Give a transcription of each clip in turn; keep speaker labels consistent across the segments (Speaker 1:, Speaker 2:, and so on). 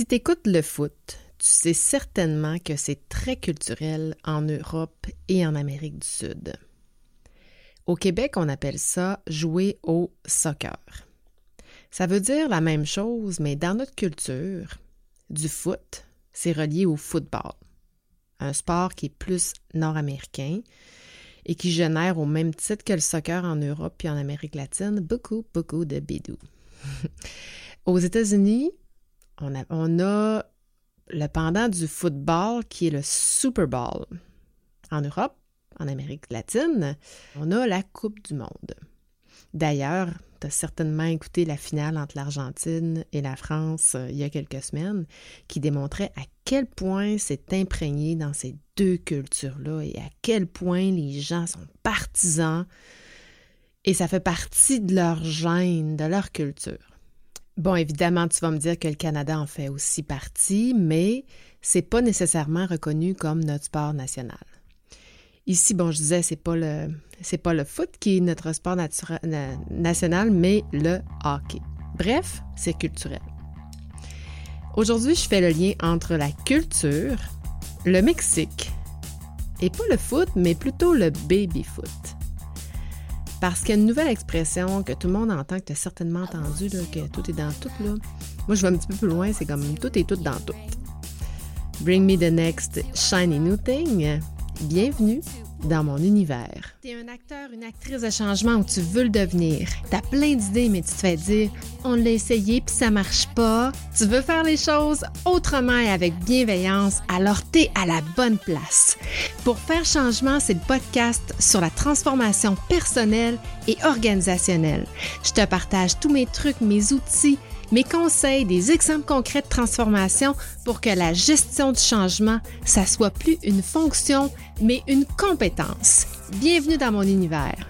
Speaker 1: Si tu écoutes le foot, tu sais certainement que c'est très culturel en Europe et en Amérique du Sud. Au Québec, on appelle ça jouer au soccer. Ça veut dire la même chose, mais dans notre culture, du foot, c'est relié au football, un sport qui est plus nord-américain et qui génère au même titre que le soccer en Europe et en Amérique latine beaucoup, beaucoup de bidou. Aux États-Unis, on a, le pendant du football qui est le Super Bowl. En Europe, en Amérique latine, on a la Coupe du Monde. D'ailleurs, tu as certainement écouté la finale entre l'Argentine et la France euh, il y a quelques semaines, qui démontrait à quel point c'est imprégné dans ces deux cultures-là et à quel point les gens sont partisans et ça fait partie de leur gène, de leur culture. Bon, évidemment, tu vas me dire que le Canada en fait aussi partie, mais c'est pas nécessairement reconnu comme notre sport national. Ici, bon, je disais, c'est pas le pas le foot qui est notre sport national, mais le hockey. Bref, c'est culturel. Aujourd'hui, je fais le lien entre la culture, le Mexique, et pas le foot, mais plutôt le baby foot. Parce qu'il y a une nouvelle expression que tout le monde entend, que tu as certainement entendu, que tout est dans tout. Là. Moi, je vais un petit peu plus loin, c'est comme tout est tout dans tout. Bring me the next shiny new thing. Bienvenue dans mon univers. T'es un acteur, une actrice de changement où tu veux le devenir. T'as plein d'idées, mais tu te fais dire on l'a essayé puis ça marche pas. Tu veux faire les choses autrement et avec bienveillance, alors t'es à la bonne place. Pour faire changement, c'est le podcast sur la transformation personnelle et organisationnelle. Je te partage tous mes trucs, mes outils mes conseils, des exemples concrets de transformation pour que la gestion du changement, ça soit plus une fonction, mais une compétence. Bienvenue dans mon univers.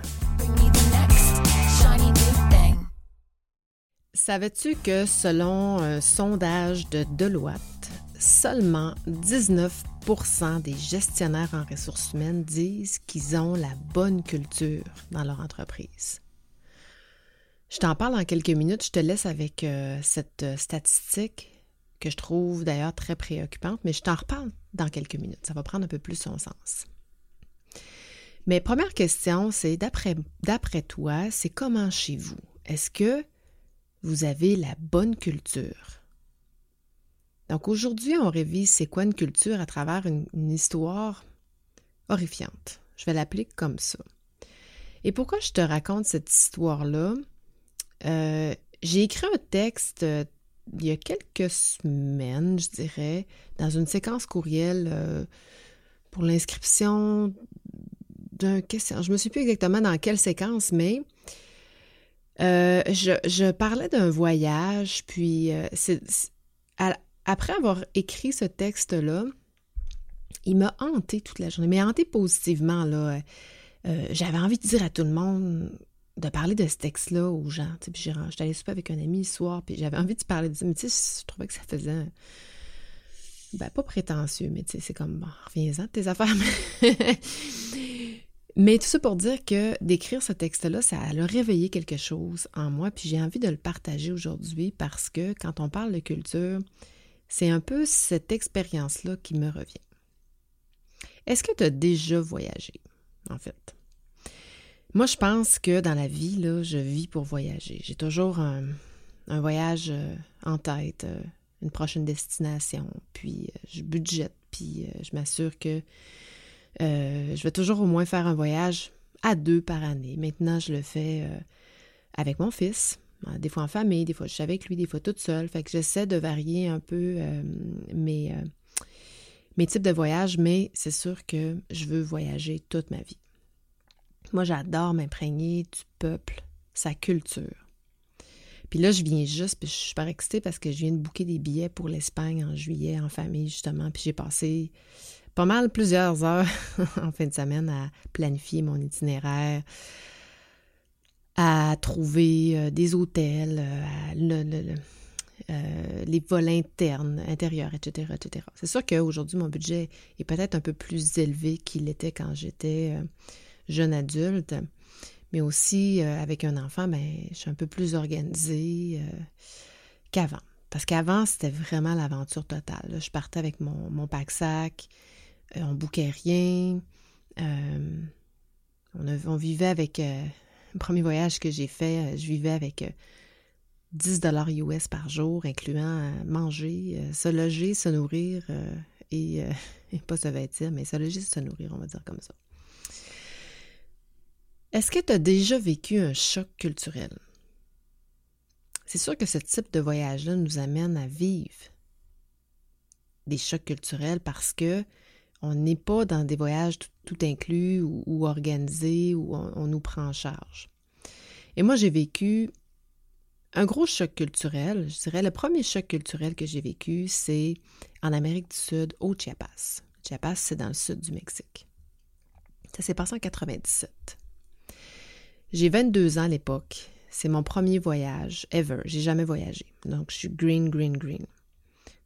Speaker 1: Savais-tu que selon un sondage de Deloitte, seulement 19% des gestionnaires en ressources humaines disent qu'ils ont la bonne culture dans leur entreprise? Je t'en parle en quelques minutes. Je te laisse avec euh, cette euh, statistique que je trouve d'ailleurs très préoccupante, mais je t'en reparle dans quelques minutes. Ça va prendre un peu plus son sens. Mais première question, c'est d'après, toi, c'est comment chez vous? Est-ce que vous avez la bonne culture? Donc aujourd'hui, on révise c'est quoi une culture à travers une, une histoire horrifiante. Je vais l'appeler comme ça. Et pourquoi je te raconte cette histoire-là? Euh, j'ai écrit un texte euh, il y a quelques semaines, je dirais, dans une séquence courriel euh, pour l'inscription d'un question. Je ne me suis plus exactement dans quelle séquence, mais je, parlais d'un voyage, puis après avoir écrit ce texte-là, il m'a hanté toute la journée, mais hanté positivement, là. J'avais envie de dire à tout le monde de parler de ce texte-là aux gens. Puis j'étais allée souper avec un ami ce soir, puis j'avais envie de parler de ça, mais tu sais, je trouvais que ça faisait. Ben, pas prétentieux, mais tu sais, c'est comme, bon, reviens-en de tes affaires. mais tout ça pour dire que d'écrire ce texte-là, ça a réveillé quelque chose en moi, puis j'ai envie de le partager aujourd'hui parce que quand on parle de culture, c'est un peu cette expérience-là qui me revient. Est-ce que tu as déjà voyagé, en fait? Moi, je pense que dans la vie, là, je vis pour voyager. J'ai toujours un, voyage euh, en tête, euh, une prochaine destination, puis euh, je budgète, puis je m'assure que je vais toujours au moins faire un voyage à deux par année. Maintenant, je le fais avec mon fils, des fois en famille, des fois je suis avec lui, des fois toute seule. Fait que j'essaie de varier un peu mes types de voyages, mais c'est sûr que je veux voyager toute ma vie. Moi, j'adore m'imprégner du peuple, sa culture. Puis là, je viens juste, puis je suis super excitée parce que je viens de booker des billets pour l'Espagne en juillet en famille, justement. Puis j'ai passé pas mal plusieurs heures en fin de semaine à planifier mon itinéraire, à trouver euh, des hôtels, euh, euh, les vols internes, intérieurs, etc., etc. C'est sûr qu'aujourd'hui, mon budget est peut-être un peu plus élevé qu'il était quand j'étais jeune adulte, mais aussi euh, avec un enfant, ben, je suis un peu plus organisée euh, qu'avant. Parce qu'avant, c'était vraiment l'aventure totale. Je partais avec mon, mon pack-sac, euh, on bouquait rien. On, vivait avec... le premier voyage que j'ai fait, je vivais avec 10 dollars US par jour, incluant manger, se loger, se nourrir et, et, pas se vêtir, mais se loger, se nourrir, on va dire comme ça. Est-ce que tu as déjà vécu un choc culturel? C'est sûr que ce type de voyage-là nous amène à vivre des chocs culturels parce que on n'est pas dans des voyages tout, inclus ou, organisés où on, nous prend en charge. Et moi, j'ai vécu un gros choc culturel. Je dirais le premier choc culturel que j'ai vécu, c'est en Amérique du Sud, au Chiapas. Chiapas, c'est dans le sud du Mexique. Ça s'est passé en 97. J'ai 22 ans à l'époque. C'est mon premier voyage ever. J'ai jamais voyagé. Donc, je suis green, green, green.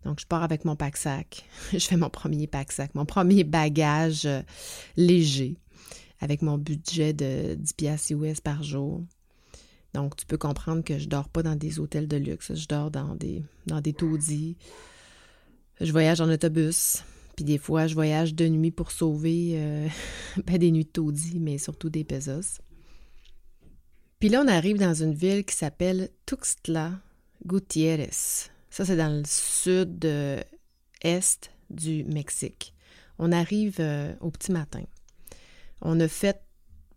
Speaker 1: Donc, je pars avec mon pack-sac. je fais mon premier pack-sac, mon premier bagage euh, léger avec mon budget de 10 piastres US par jour. Donc, tu peux comprendre que je dors pas dans des hôtels de luxe. Je dors dans des, dans des taudis. Je voyage en autobus. Puis des fois, je voyage de nuit pour sauver, euh, pas des nuits de taudis, mais surtout des pesos. Puis là, on arrive dans une ville qui s'appelle Tuxtla Gutiérrez. Ça, c'est dans le sud-est du Mexique. On arrive euh, au petit matin. On a fait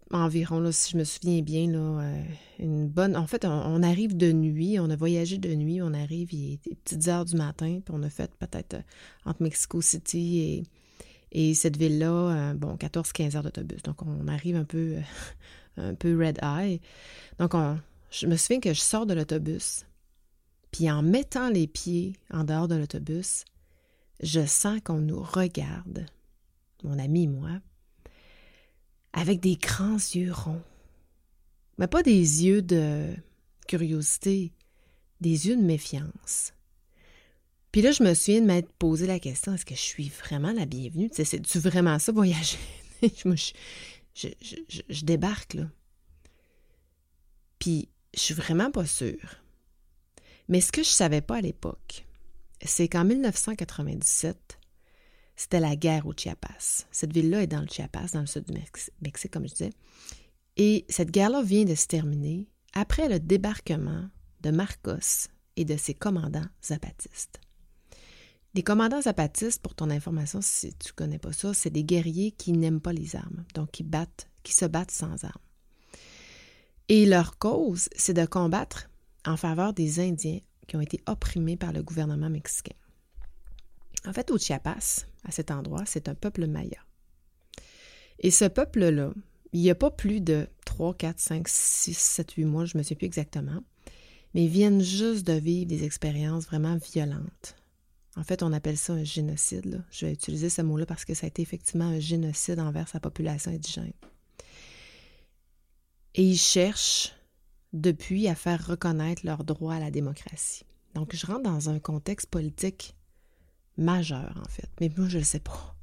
Speaker 1: environ, là, si je me souviens bien, là, euh, une bonne. En fait, on, arrive de nuit, on a voyagé de nuit, on arrive, il est petites heures du matin, puis on a fait peut-être euh, entre Mexico City et, et cette ville-là, bon, 14-15 heures d'autobus. Donc, on arrive un peu un peu red eye. Donc, je me souviens que je sors de l'autobus, puis en mettant les pieds en dehors de l'autobus, je sens qu'on nous regarde, mon ami et moi, avec des grands yeux ronds. Mais pas des yeux de curiosité, des yeux de méfiance. Puis là, je me souviens de m'être posé la question est-ce que je suis vraiment la bienvenue? C'est-tu vraiment ça, voyager? Je, je, débarque, là. Puis, je suis vraiment pas sûre. Mais ce que je savais pas à l'époque, c'est qu'en 1997, c'était la guerre au Chiapas. Cette ville-là est dans le Chiapas, dans le sud du Mexique, comme je disais. Et cette guerre-là vient de se terminer après le débarquement de Marcos et de ses commandants zapatistes. Les commandants zapatistes, pour ton information, si tu ne connais pas ça, c'est des guerriers qui n'aiment pas les armes, donc qui battent, qui se battent sans armes. Et leur cause, c'est de combattre en faveur des Indiens qui ont été opprimés par le gouvernement mexicain. En fait, au Chiapas, à cet endroit, c'est un peuple maya. Et ce peuple-là, il n'y a pas plus de 3, 4, 5, 6, 7, 8 mois, je ne me sais plus exactement, mais ils viennent juste de vivre des expériences vraiment violentes en fait, on appelle ça un génocide. Je vais utiliser ce mot-là parce que ça a été effectivement un génocide envers sa population indigène. Et ils cherchent depuis à faire reconnaître leur droit à la démocratie. Donc, je rentre dans un contexte politique majeur, en fait. Mais moi, je ne le sais pas.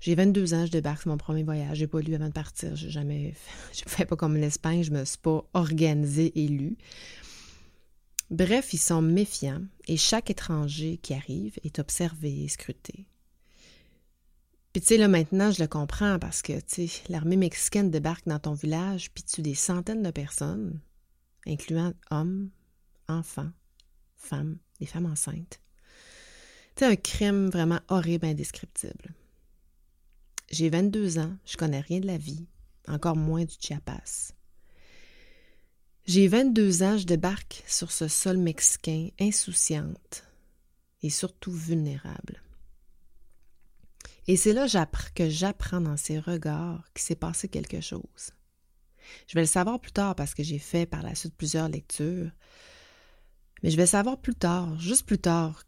Speaker 1: J'ai 22 ans, je débarque, c'est mon premier voyage. J'ai pas lu avant de partir. Jamais Je ne fais pas comme l'Espagne, je me suis pas organisée et lue. Bref, ils sont méfiants et chaque étranger qui arrive est observé et scruté. Puis tu sais, là maintenant, je le comprends parce que, l'armée mexicaine débarque dans ton village puis tue des centaines de personnes, incluant hommes, enfants, femmes, des femmes enceintes. C'est un crime vraiment horrible, indescriptible. J'ai 22 ans, je connais rien de la vie, encore moins du Chiapas. J'ai 22 ans, je débarque sur ce sol mexicain insouciante et surtout vulnérable. Et c'est là que j'apprends dans ses regards qu'il s'est passé quelque chose. Je vais le savoir plus tard parce que j'ai fait par la suite plusieurs lectures. Mais je vais savoir plus tard, juste plus tard,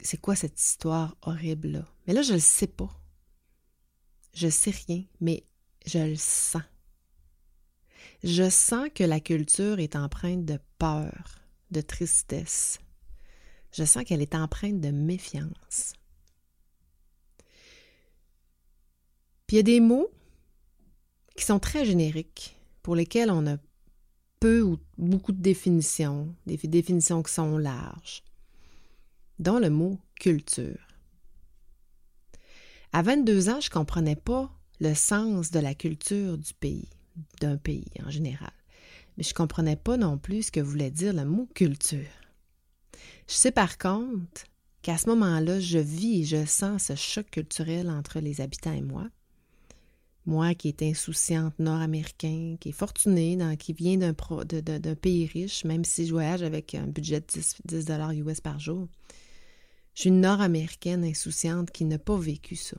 Speaker 1: c'est quoi cette histoire horrible-là. Mais là, je ne le sais pas. Je sais rien, mais je le sens je sens que la culture est empreinte de peur, de tristesse. Je sens qu'elle est empreinte de méfiance. Puis il y a des mots qui sont très génériques, pour lesquels on a peu ou beaucoup de définitions, des définitions qui sont larges. dont le mot culture. À 22 ans, je ne comprenais pas le sens de la culture du pays, d'un pays en général. Mais je ne comprenais pas non plus ce que voulait dire le mot culture. Je sais par contre qu'à ce moment-là, je vis et je sens ce choc culturel entre les habitants et moi. Moi qui est insouciante nord-américain, qui est fortuné, qui vient d'un, pays riche, même si je voyage avec un budget de 10, 10 US par jour, je suis une nord-américaine insouciante qui n'a pas vécu ça.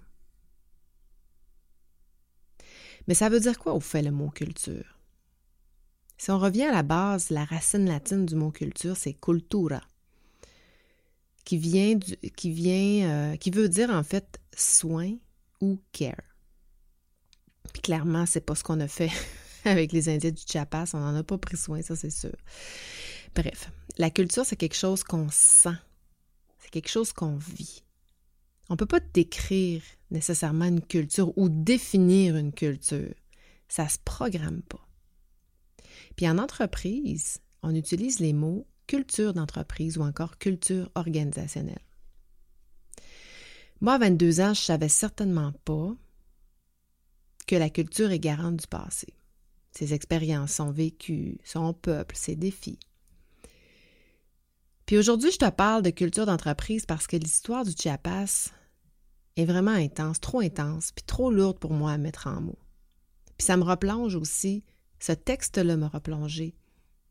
Speaker 1: Mais ça veut dire quoi au fait le mot culture? Si on revient à la base, la racine latine du mot culture, c'est cultura, qui vient, qui, vient euh, qui veut dire en fait soin ou care. Puis clairement, c'est pas ce qu'on a fait avec les Indiens du Chiapas, on n'en a pas pris soin, ça c'est sûr. Bref, la culture, c'est quelque chose qu'on sent, c'est quelque chose qu'on vit. On ne peut pas décrire nécessairement une culture ou définir une culture. Ça ne se programme pas. Puis en entreprise, on utilise les mots culture d'entreprise ou encore culture organisationnelle. Moi, à 22 ans, je ne savais certainement pas que la culture est garante du passé. Ses expériences, son vécu, son peuple, ses défis. Puis aujourd'hui, je te parle de culture d'entreprise parce que l'histoire du Chiapas est vraiment intense, trop intense, puis trop lourde pour moi à mettre en mots. Puis ça me replonge aussi, ce texte-là me replongé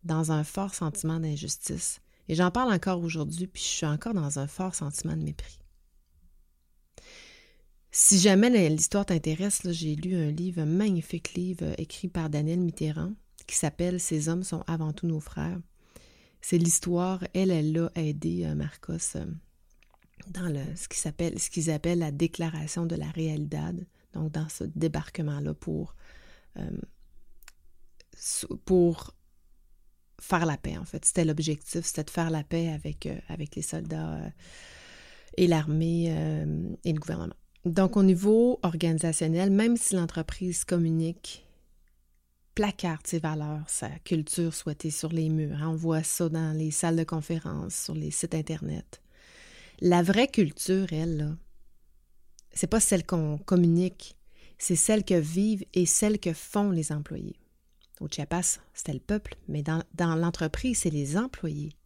Speaker 1: dans un fort sentiment d'injustice. Et j'en parle encore aujourd'hui, puis je suis encore dans un fort sentiment de mépris. Si jamais l'histoire t'intéresse, j'ai lu un livre, un magnifique livre écrit par Daniel Mitterrand qui s'appelle Ces hommes sont avant tout nos frères. C'est l'histoire, elle, elle l'a aidé euh, Marcos euh, dans le, ce qu'ils appellent, appellent la déclaration de la réalité, donc dans ce débarquement-là pour, euh, pour faire la paix, en fait. C'était l'objectif, c'était de faire la paix avec, avec les soldats et l'armée et le gouvernement. Donc, au niveau organisationnel, même si l'entreprise communique placarde ses valeurs, sa culture souhaitée sur les murs. On voit ça dans les salles de conférence, sur les sites Internet. La vraie culture, elle, c'est pas celle qu'on communique, c'est celle que vivent et celle que font les employés. Au Chiapas, c'était le peuple, mais dans, dans l'entreprise, c'est les employés.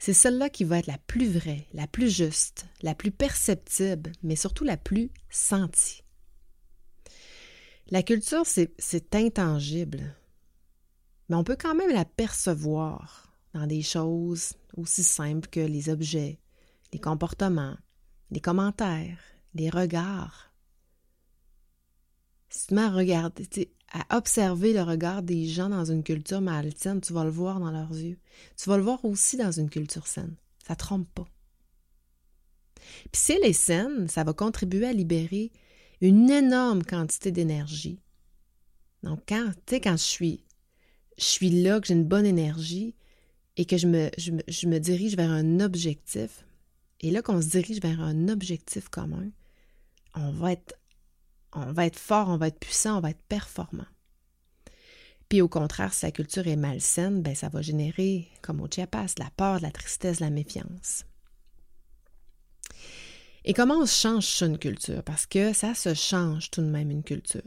Speaker 1: C'est celle-là qui va être la plus vraie, la plus juste, la plus perceptible, mais surtout la plus sentie. La culture, c'est intangible, mais on peut quand même la percevoir dans des choses aussi simples que les objets, les comportements, les commentaires, les regards. Si tu m'as regardé, à observer le regard des gens dans une culture malsaine, tu vas le voir dans leurs yeux. Tu vas le voir aussi dans une culture saine. Ça ne trompe pas. Puis si elle est saine, ça va contribuer à libérer une énorme quantité d'énergie. Donc, quand, quand je suis, je suis là, que j'ai une bonne énergie et que je me, dirige vers un objectif, et là qu'on se dirige vers un objectif commun, on va être, on va être fort, on va être puissant, on va être performant. Puis au contraire, si la culture est malsaine, ben ça va générer, comme au Chiapas, la peur, la tristesse, la méfiance. Et comment on change une culture? Parce que ça se change tout de même une culture.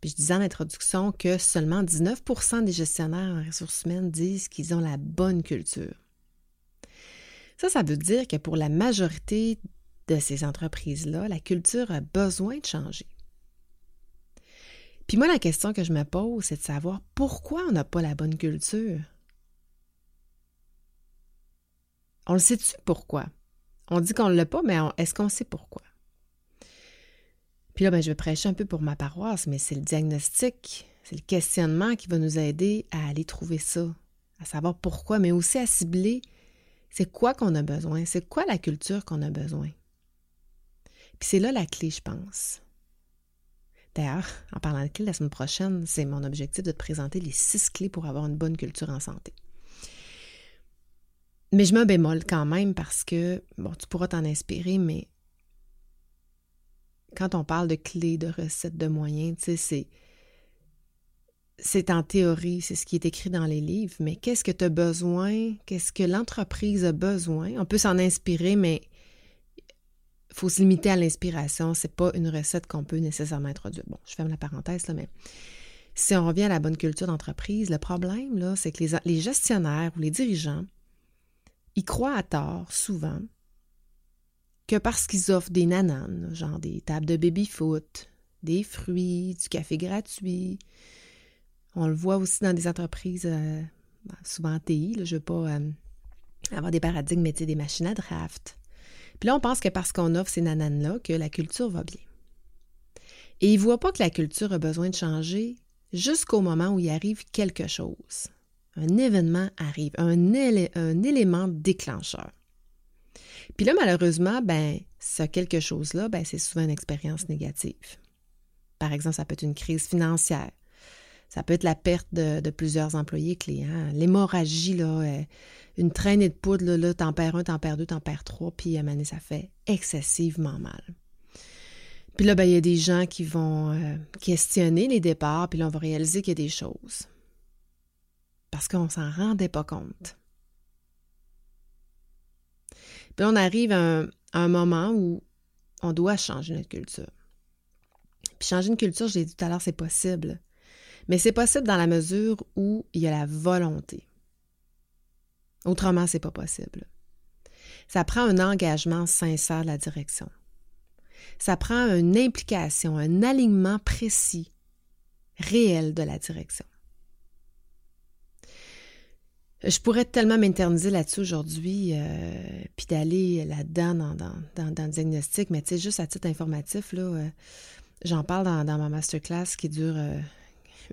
Speaker 1: Puis je disais en introduction que seulement 19% des gestionnaires en ressources humaines disent qu'ils ont la bonne culture. Ça, ça veut dire que pour la majorité de ces entreprises-là, la culture a besoin de changer. Puis moi, la question que je me pose, c'est de savoir pourquoi on n'a pas la bonne culture. On le sait-tu pourquoi? On dit qu'on ne l'a pas, mais est-ce qu'on sait pourquoi? Puis là, ben, je vais prêcher un peu pour ma paroisse, mais c'est le diagnostic, c'est le questionnement qui va nous aider à aller trouver ça, à savoir pourquoi, mais aussi à cibler c'est quoi qu'on a besoin, c'est quoi la culture qu'on a besoin? Puis c'est là la clé, je pense. D'ailleurs, en parlant de clés, la semaine prochaine, c'est mon objectif de te présenter les six clés pour avoir une bonne culture en santé. Mais je me quand même parce que, bon, tu pourras t'en inspirer, mais quand on parle de clés, de recettes, de moyens, tu sais, c'est. C'est en théorie, c'est ce qui est écrit dans les livres, mais qu'est-ce que tu as besoin, qu'est-ce que l'entreprise a besoin? On peut s'en inspirer, mais il faut se limiter à l'inspiration. C'est pas une recette qu'on peut nécessairement introduire. Bon, je ferme la parenthèse, là, mais si on revient à la bonne culture d'entreprise, le problème, là, c'est que les, gestionnaires ou les dirigeants, ils croient à tort, souvent, que parce qu'ils offrent des nananes, genre des tables de baby-foot, des fruits, du café gratuit, on le voit aussi dans des entreprises, euh, ben, souvent en TI, je ne veux pas euh, avoir des paradigmes, mais des machines à draft. Puis là, on pense que parce qu'on offre ces nananes-là, que la culture va bien. Et ils ne voient pas que la culture a besoin de changer jusqu'au moment où il arrive quelque chose. Un événement arrive, un, un élément déclencheur. Puis là, malheureusement, ben, ce quelque chose-là, ben, c'est souvent une expérience négative. Par exemple, ça peut être une crise financière, ça peut être la perte de, plusieurs employés clients. L'hémorragie, là, euh, une traînée de poudre, là, t'en perds un, t'en perds deux, t'en perds trois, puis à un ça fait excessivement mal. Puis là, ben, il y a des gens qui vont euh, questionner les départs, puis là, on va réaliser qu'il y a des choses. Parce qu'on s'en rendait pas compte. Puis on arrive à un, moment où on doit changer notre culture. Puis changer une culture, je l'ai dit tout à l'heure, c'est possible. Mais c'est possible dans la mesure où il y a la volonté. Autrement, c'est pas possible. Ça prend un engagement sincère de la direction. Ça prend une implication, un alignement précis, réel de la direction. Je pourrais tellement m'interniser là-dessus aujourd'hui, euh, puis d'aller là-dedans dans, le diagnostic, mais tu juste à titre informatif, là, euh, j'en parle dans, ma masterclass qui dure euh,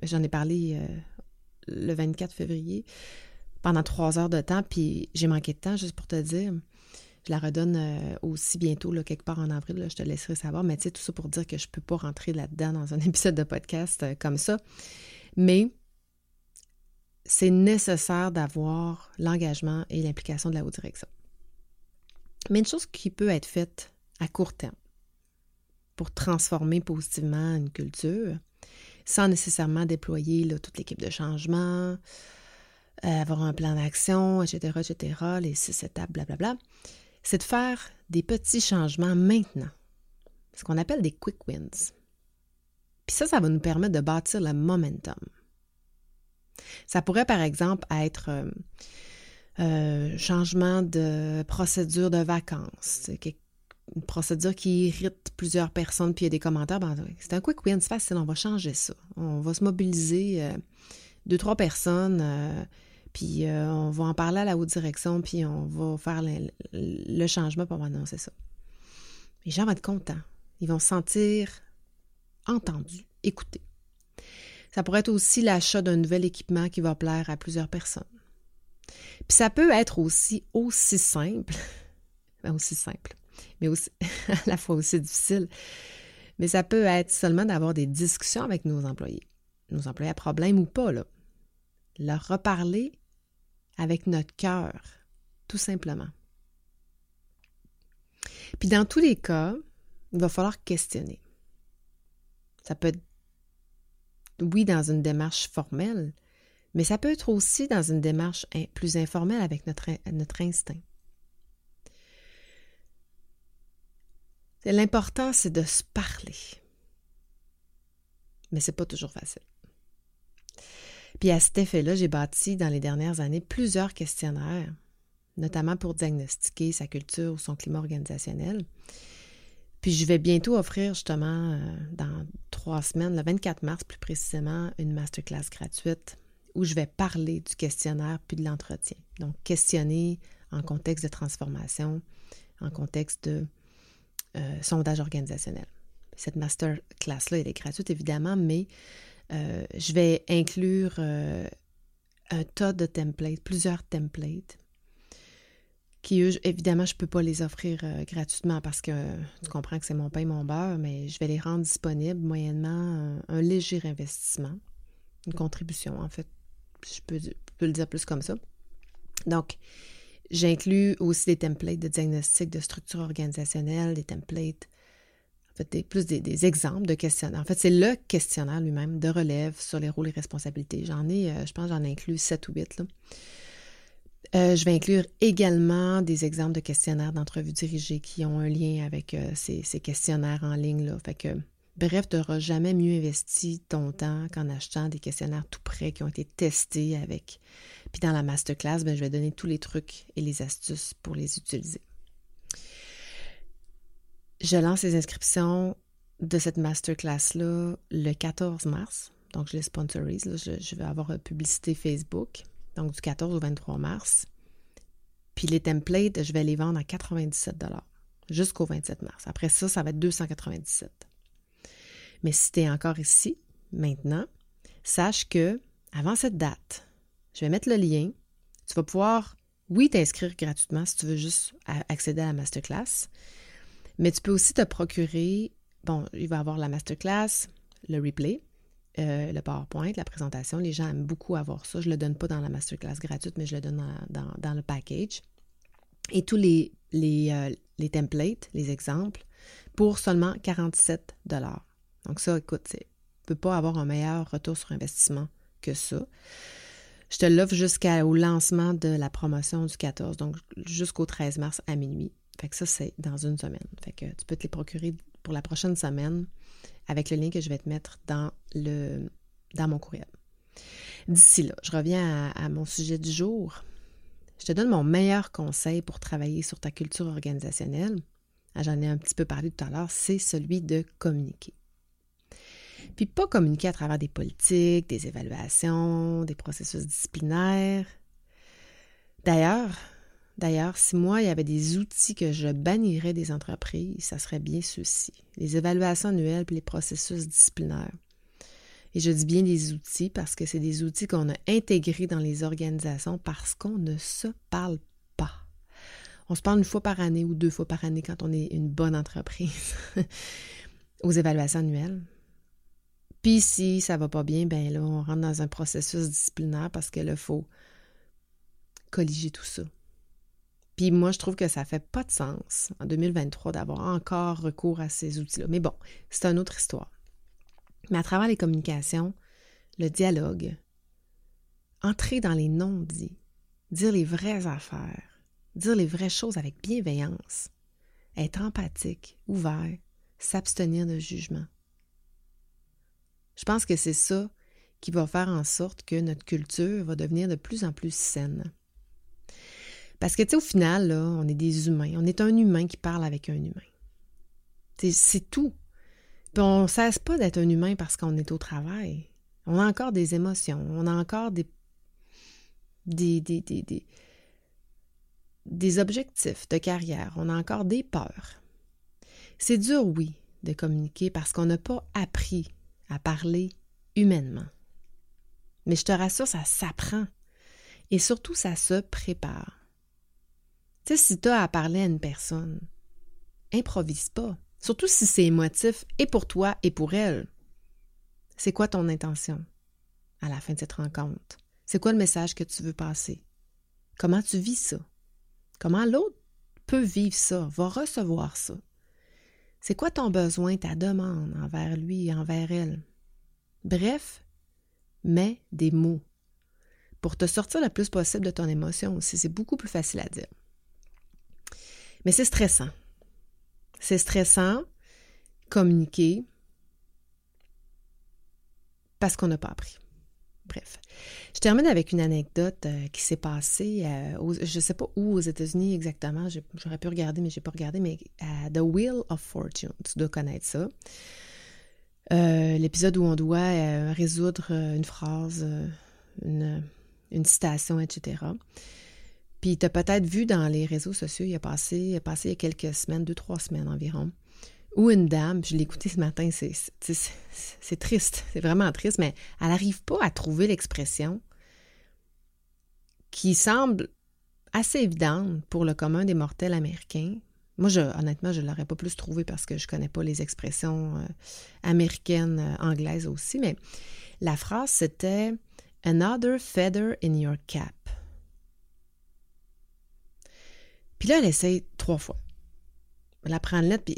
Speaker 1: J'en ai parlé euh, le 24 février pendant trois heures de temps, puis j'ai manqué de temps, juste pour te dire. Je la redonne euh, aussi bientôt, quelque part en avril, je te laisserai savoir. Mais tu sais, tout ça pour dire que je ne peux pas rentrer là-dedans dans un épisode de podcast euh, comme ça. Mais c'est nécessaire d'avoir l'engagement et l'implication de la haute direction. Mais une chose qui peut être faite à court terme pour transformer positivement une culture, sans nécessairement déployer toute l'équipe de changement, euh, avoir un plan d'action, etc., etc., les six étapes, blablabla, c'est de faire des petits changements maintenant. Ce qu'on appelle des quick wins. Puis ça, ça va nous permettre de bâtir le momentum. Ça pourrait, par exemple, être euh, euh, changement de procédure de vacances, une procédure qui irrite plusieurs personnes, puis il y a des commentaires, ben, c'est un quick win, c'est facile, on va changer ça. On va se mobiliser euh, deux, trois personnes, euh, puis euh, on va en parler à la haute direction, puis on va faire le, changement pour annoncer ça. Les gens vont être contents. Ils vont se sentir entendus, écoutés. Ça pourrait être aussi l'achat d'un nouvel équipement qui va plaire à plusieurs personnes. Puis ça peut être aussi aussi simple, ben, aussi simple, mais aussi, à la fois aussi difficile. Mais ça peut être seulement d'avoir des discussions avec nos employés, nos employés à problème ou pas, là. Leur reparler avec notre cœur, tout simplement. Puis dans tous les cas, il va falloir questionner. Ça peut être, oui, dans une démarche formelle, mais ça peut être aussi dans une démarche plus informelle avec notre, notre instinct. L'important, c'est de se parler. Mais c'est pas toujours facile. Puis à cet effet-là, j'ai bâti dans les dernières années plusieurs questionnaires, notamment pour diagnostiquer sa culture ou son climat organisationnel. Puis je vais bientôt offrir justement euh, dans trois semaines, le 24 mars plus précisément, une masterclass gratuite où je vais parler du questionnaire puis de l'entretien. Donc questionner en contexte de transformation, en contexte de euh, sondage organisationnel. Cette masterclass-là, elle est gratuite évidemment, mais euh, je vais inclure euh, un tas de templates, plusieurs templates, qui, évidemment, je ne peux pas les offrir gratuitement parce que tu comprends que c'est mon pain, mon beurre, mais je vais les rendre disponibles moyennement un, léger investissement, une contribution, en fait. Je peux le dire plus comme ça. Donc, J'inclus aussi des templates de diagnostic de structure organisationnelle, des templates fait, plus des, exemples de questionnaires. En fait, c'est le questionnaire lui-même de relève sur les rôles et responsabilités. J'en ai, euh, je pense, j'en inclus 7 ou 8. Là. Euh, je vais inclure également des exemples de questionnaires d'entrevue dirigée qui ont un lien avec euh, ces, questionnaires en ligne. Là. Fait que, bref, tu n'auras jamais mieux investi ton temps qu'en achetant des questionnaires tout prêts qui ont été testés avec. Puis dans la masterclass, ben, je vais donner tous les trucs et les astuces pour les utiliser. Je lance les inscriptions de cette masterclass-là le 14 mars. Donc, je les sponsorise. Je, vais avoir une publicité Facebook, donc du 14 au 23 mars. Puis les templates, je vais les vendre à 97 jusqu'au 27 mars. Après ça, ça va être 297 Mais si tu es encore ici, maintenant, sache que avant cette date, je vais mettre le lien. Tu vas pouvoir, oui, t'inscrire gratuitement si tu veux juste accéder à la masterclass. Mais tu peux aussi te procurer, bon, il va y avoir la masterclass, le replay, euh, le PowerPoint, la présentation. Les gens aiment beaucoup avoir ça. Je ne le donne pas dans la masterclass gratuite, mais je le donne dans, le package. Et tous les, euh, les, templates, les exemples, pour seulement 47 Donc ça, écoute, tu ne peux pas avoir un meilleur retour sur investissement que ça. Je te l'offre jusqu'au lancement de la promotion du 14, donc jusqu'au 13 mars à minuit. Fait que ça, c'est dans une semaine. Fait que tu peux te les procurer pour la prochaine semaine avec le lien que je vais te mettre dans, le, dans mon courriel. D'ici là, je reviens à, mon sujet du jour. Je te donne mon meilleur conseil pour travailler sur ta culture organisationnelle. Ah, j'en ai un petit peu parlé tout à l'heure, c'est celui de communiquer. Puis pas communiquer à travers des politiques, des évaluations, des processus disciplinaires. D'ailleurs, D'ailleurs, si moi, il y avait des outils que je bannirais des entreprises, ça serait bien ceux-ci. Les évaluations annuelles et les processus disciplinaires. Et je dis bien les outils parce que c'est des outils qu'on a intégrés dans les organisations parce qu'on ne se parle pas. On se parle une fois par année ou deux fois par année quand on est une bonne entreprise aux évaluations annuelles. Puis si ça va pas bien, ben là, on rentre dans un processus disciplinaire parce qu'il faut colliger tout ça. Puis moi, je trouve que ça fait pas de sens en 2023 d'avoir encore recours à ces outils-là. Mais bon, c'est une autre histoire. Mais à travers les communications, le dialogue, entrer dans les non-dits, dire les vraies affaires, dire les vraies choses avec bienveillance, être empathique, ouvert, s'abstenir de jugement. Je pense que c'est ça qui va faire en sorte que notre culture va devenir de plus en plus saine. Parce que, tu sais, au final, on est des humains. On est un humain qui parle avec un humain. C'est tout. Puis on ne cesse pas d'être un humain parce qu'on est au travail. On a encore des émotions. On a encore des, des, des, des, des objectifs de carrière. On a encore des peurs. C'est dur, oui, de communiquer parce qu'on n'a pas appris à parler humainement. Mais je te rassure, ça s'apprend. Et surtout, ça se prépare. Tu sais, si tu as à parler à une personne, improvise pas. Surtout si c'est émotif et pour toi et pour elle. C'est quoi ton intention à la fin de cette rencontre? C'est quoi le message que tu veux passer? Comment tu vis ça? Comment l'autre peut vivre ça, va recevoir ça? C'est quoi ton besoin, ta demande envers lui envers elle? Bref, mets des mots pour te sortir le plus possible de ton émotion aussi. C'est beaucoup plus facile à dire. Mais c'est stressant. C'est stressant, communiquer, parce qu'on n'a pas appris. Bref. Je termine avec une anecdote euh, qui s'est passée, euh, je ne sais pas où aux États-Unis exactement, j'aurais pu regarder, mais je n'ai pas regardé, mais à The Wheel of Fortune, tu dois connaître ça. Euh, l'épisode où on doit résoudre une phrase, une, citation, etc. Puis tu as peut-être vu dans les réseaux sociaux, il a passé, il passé y a quelques semaines, deux, trois semaines environ, où une dame, je l'ai écouté ce matin, c'est triste, c'est vraiment triste, mais elle n'arrive pas à trouver l'expression qui semble assez évidente pour le commun des mortels américains. Moi, je, honnêtement, je ne l'aurais pas plus trouvé parce que je ne connais pas les expressions euh, américaines, euh, anglaises aussi, mais la phrase, c'était Another feather in your cap. Puis là, elle essaye trois fois. Elle apprend une lettre, puis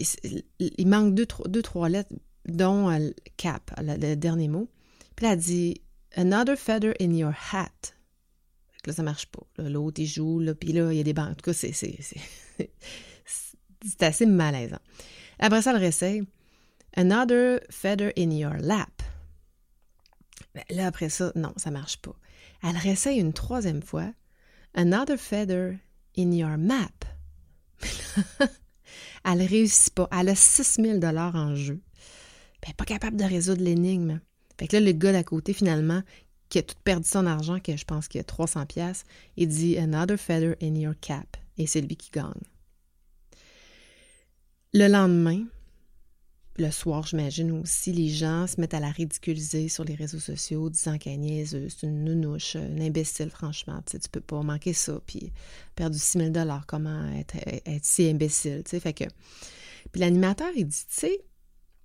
Speaker 1: il manque deux, trois, deux, trois lettres, dont euh, cap, le, dernier mot. Puis elle dit Another feather in your hat. Là, ça marche pas. L'autre, il joue, là, puis là, il y a des bancs. En tout cas, c'est assez malaisant. Après ça, elle réessaye. Another feather in your lap. Ben, là, après ça, non, ça marche pas. Elle réessaye une troisième fois. Another feather in your map. elle réussit pas. Elle a 6000 dollars en jeu. Elle n'est pas capable de résoudre l'énigme. Fait que là, le gars d'à côté, finalement, qui a tout perdu son argent, que je pense qu'il a 300 pièces, il dit Another feather in your cap. Et c'est lui qui gagne. Le lendemain, le soir, j'imagine aussi, les gens se mettent à la ridiculiser sur les réseaux sociaux, disant qu'elle niaise, c'est une nounouche, une imbécile, franchement. Tu, peux pas manquer ça, puis perdre 6 000 comment être, si imbécile, tu sais. Fait que... Puis l'animateur, il dit, tu sais,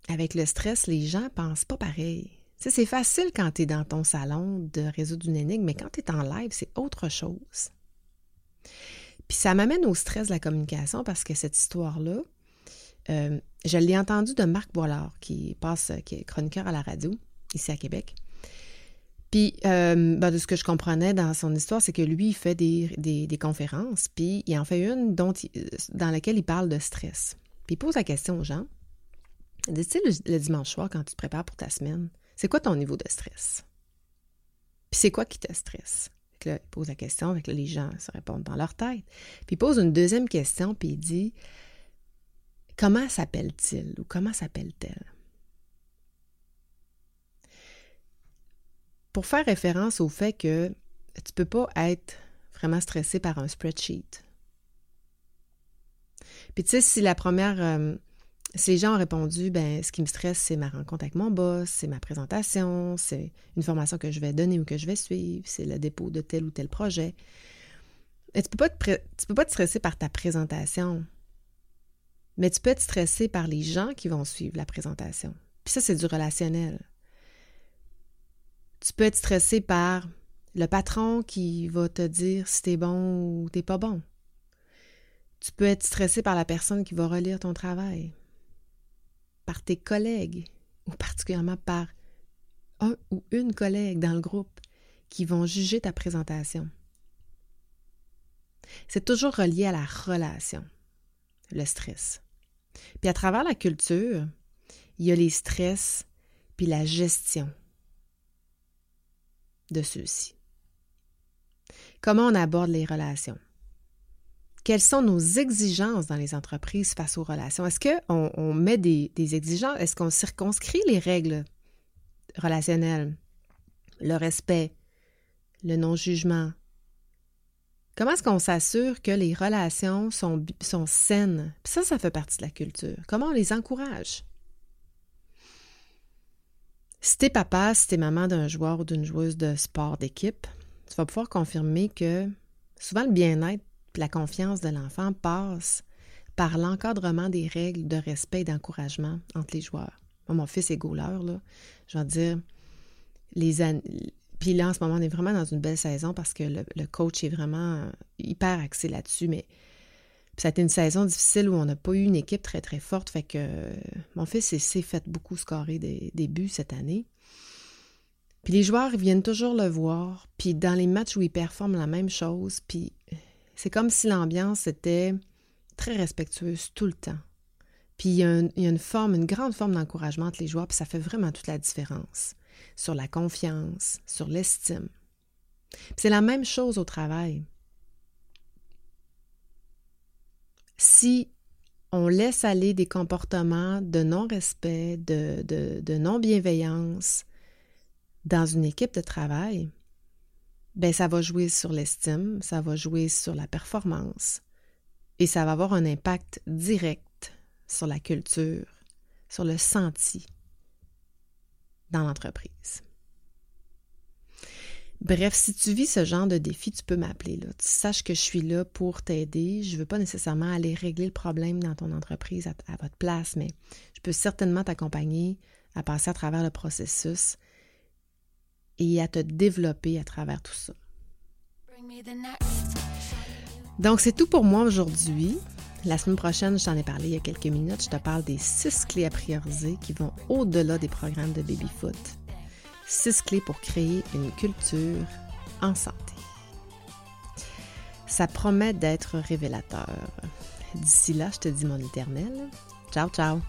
Speaker 1: avec le stress, les gens pensent pas pareil. Tu c'est facile quand tu es dans ton salon de résoudre une énigme, mais quand tu es en live, c'est autre chose. Puis ça m'amène au stress de la communication parce que cette histoire-là, euh, je l'ai entendu de Marc Boilard, qui passe, qui est chroniqueur à la radio, ici à Québec. Puis, euh, ben, de ce que je comprenais dans son histoire, c'est que lui, il fait des, conférences, puis il en fait une dont dans laquelle il parle de stress. Puis il pose la question aux gens. Dis-tu le, le, dimanche soir, quand tu te prépares pour ta semaine, c'est quoi ton niveau de stress? Puis c'est quoi qui te stresse? Là, il pose la question, les gens se répondent dans leur tête. Puis il pose une deuxième question, puis il dit Comment s'appelle-t-il ou comment s'appelle-t-elle? Pour faire référence au fait que tu ne peux pas être vraiment stressé par un spreadsheet. Puis tu sais, si la première, euh, si les gens ont répondu, ben ce qui me stresse, c'est ma rencontre avec mon boss, c'est ma présentation, c'est une formation que je vais donner ou que je vais suivre, c'est le dépôt de tel ou tel projet. Et tu peux peux pas te stresser par ta présentation. Mais tu peux être stressé par les gens qui vont suivre la présentation. Puis ça, c'est du relationnel. Tu peux être stressé par le patron qui va te dire si t'es bon ou t'es pas bon. Tu peux être stressé par la personne qui va relire ton travail, par tes collègues, ou particulièrement par un ou une collègue dans le groupe qui vont juger ta présentation. C'est toujours relié à la relation, le stress. Puis à travers la culture, il y a les stress puis la gestion de ceux-ci. Comment on aborde les relations? Quelles sont nos exigences dans les entreprises face aux relations? Est-ce qu'on on met des, des exigences? Est-ce qu'on circonscrit les règles relationnelles? Le respect, le non-jugement, Comment est-ce qu'on s'assure que les relations sont, saines? Puis ça, ça fait partie de la culture. Comment on les encourage? Si t'es papa, si t'es maman d'un joueur ou d'une joueuse de sport d'équipe, tu vas pouvoir confirmer que souvent le bien-être et la confiance de l'enfant passe par l'encadrement des règles de respect et d'encouragement entre les joueurs. Moi, mon fils est goaler, là. Je vais dire, les, puis là, en ce moment, on est vraiment dans une belle saison parce que le, coach est vraiment euh, hyper axé là-dessus. Mais ça a été une saison difficile où on n'a pas eu une équipe très, très forte. Fait que mon fils s'est fait beaucoup scorer des, des, buts cette année. Puis les joueurs viennent toujours le voir. Puis dans les matchs où ils performent la même chose, puis c'est comme si l'ambiance était très respectueuse tout le temps. Puis il y a une forme, une grande forme d'encouragement entre les joueurs, puis ça fait vraiment toute la différence sur la confiance, sur l'estime. C'est la même chose au travail. Si on laisse aller des comportements de non-respect, de, non-bienveillance dans une équipe de travail, ben ça va jouer sur l'estime, ça va jouer sur la performance et ça va avoir un impact direct sur la culture, sur le senti dans l'entreprise. Bref, si tu vis ce genre de défi, tu peux m'appeler. Là. Tu saches que je suis là pour t'aider. Je ne veux pas nécessairement aller régler le problème dans ton entreprise à, votre place, mais je peux certainement t'accompagner à passer à travers le processus et à te développer à travers tout ça. Donc, c'est tout pour moi aujourd'hui. La semaine prochaine, je t'en ai parlé il y a quelques minutes, je te parle des six clés à prioriser qui vont au-delà des programmes de baby-foot. Six clés pour créer une culture en santé. Ça promet d'être révélateur. D'ici là, je te dis mon éternel. Ciao, ciao!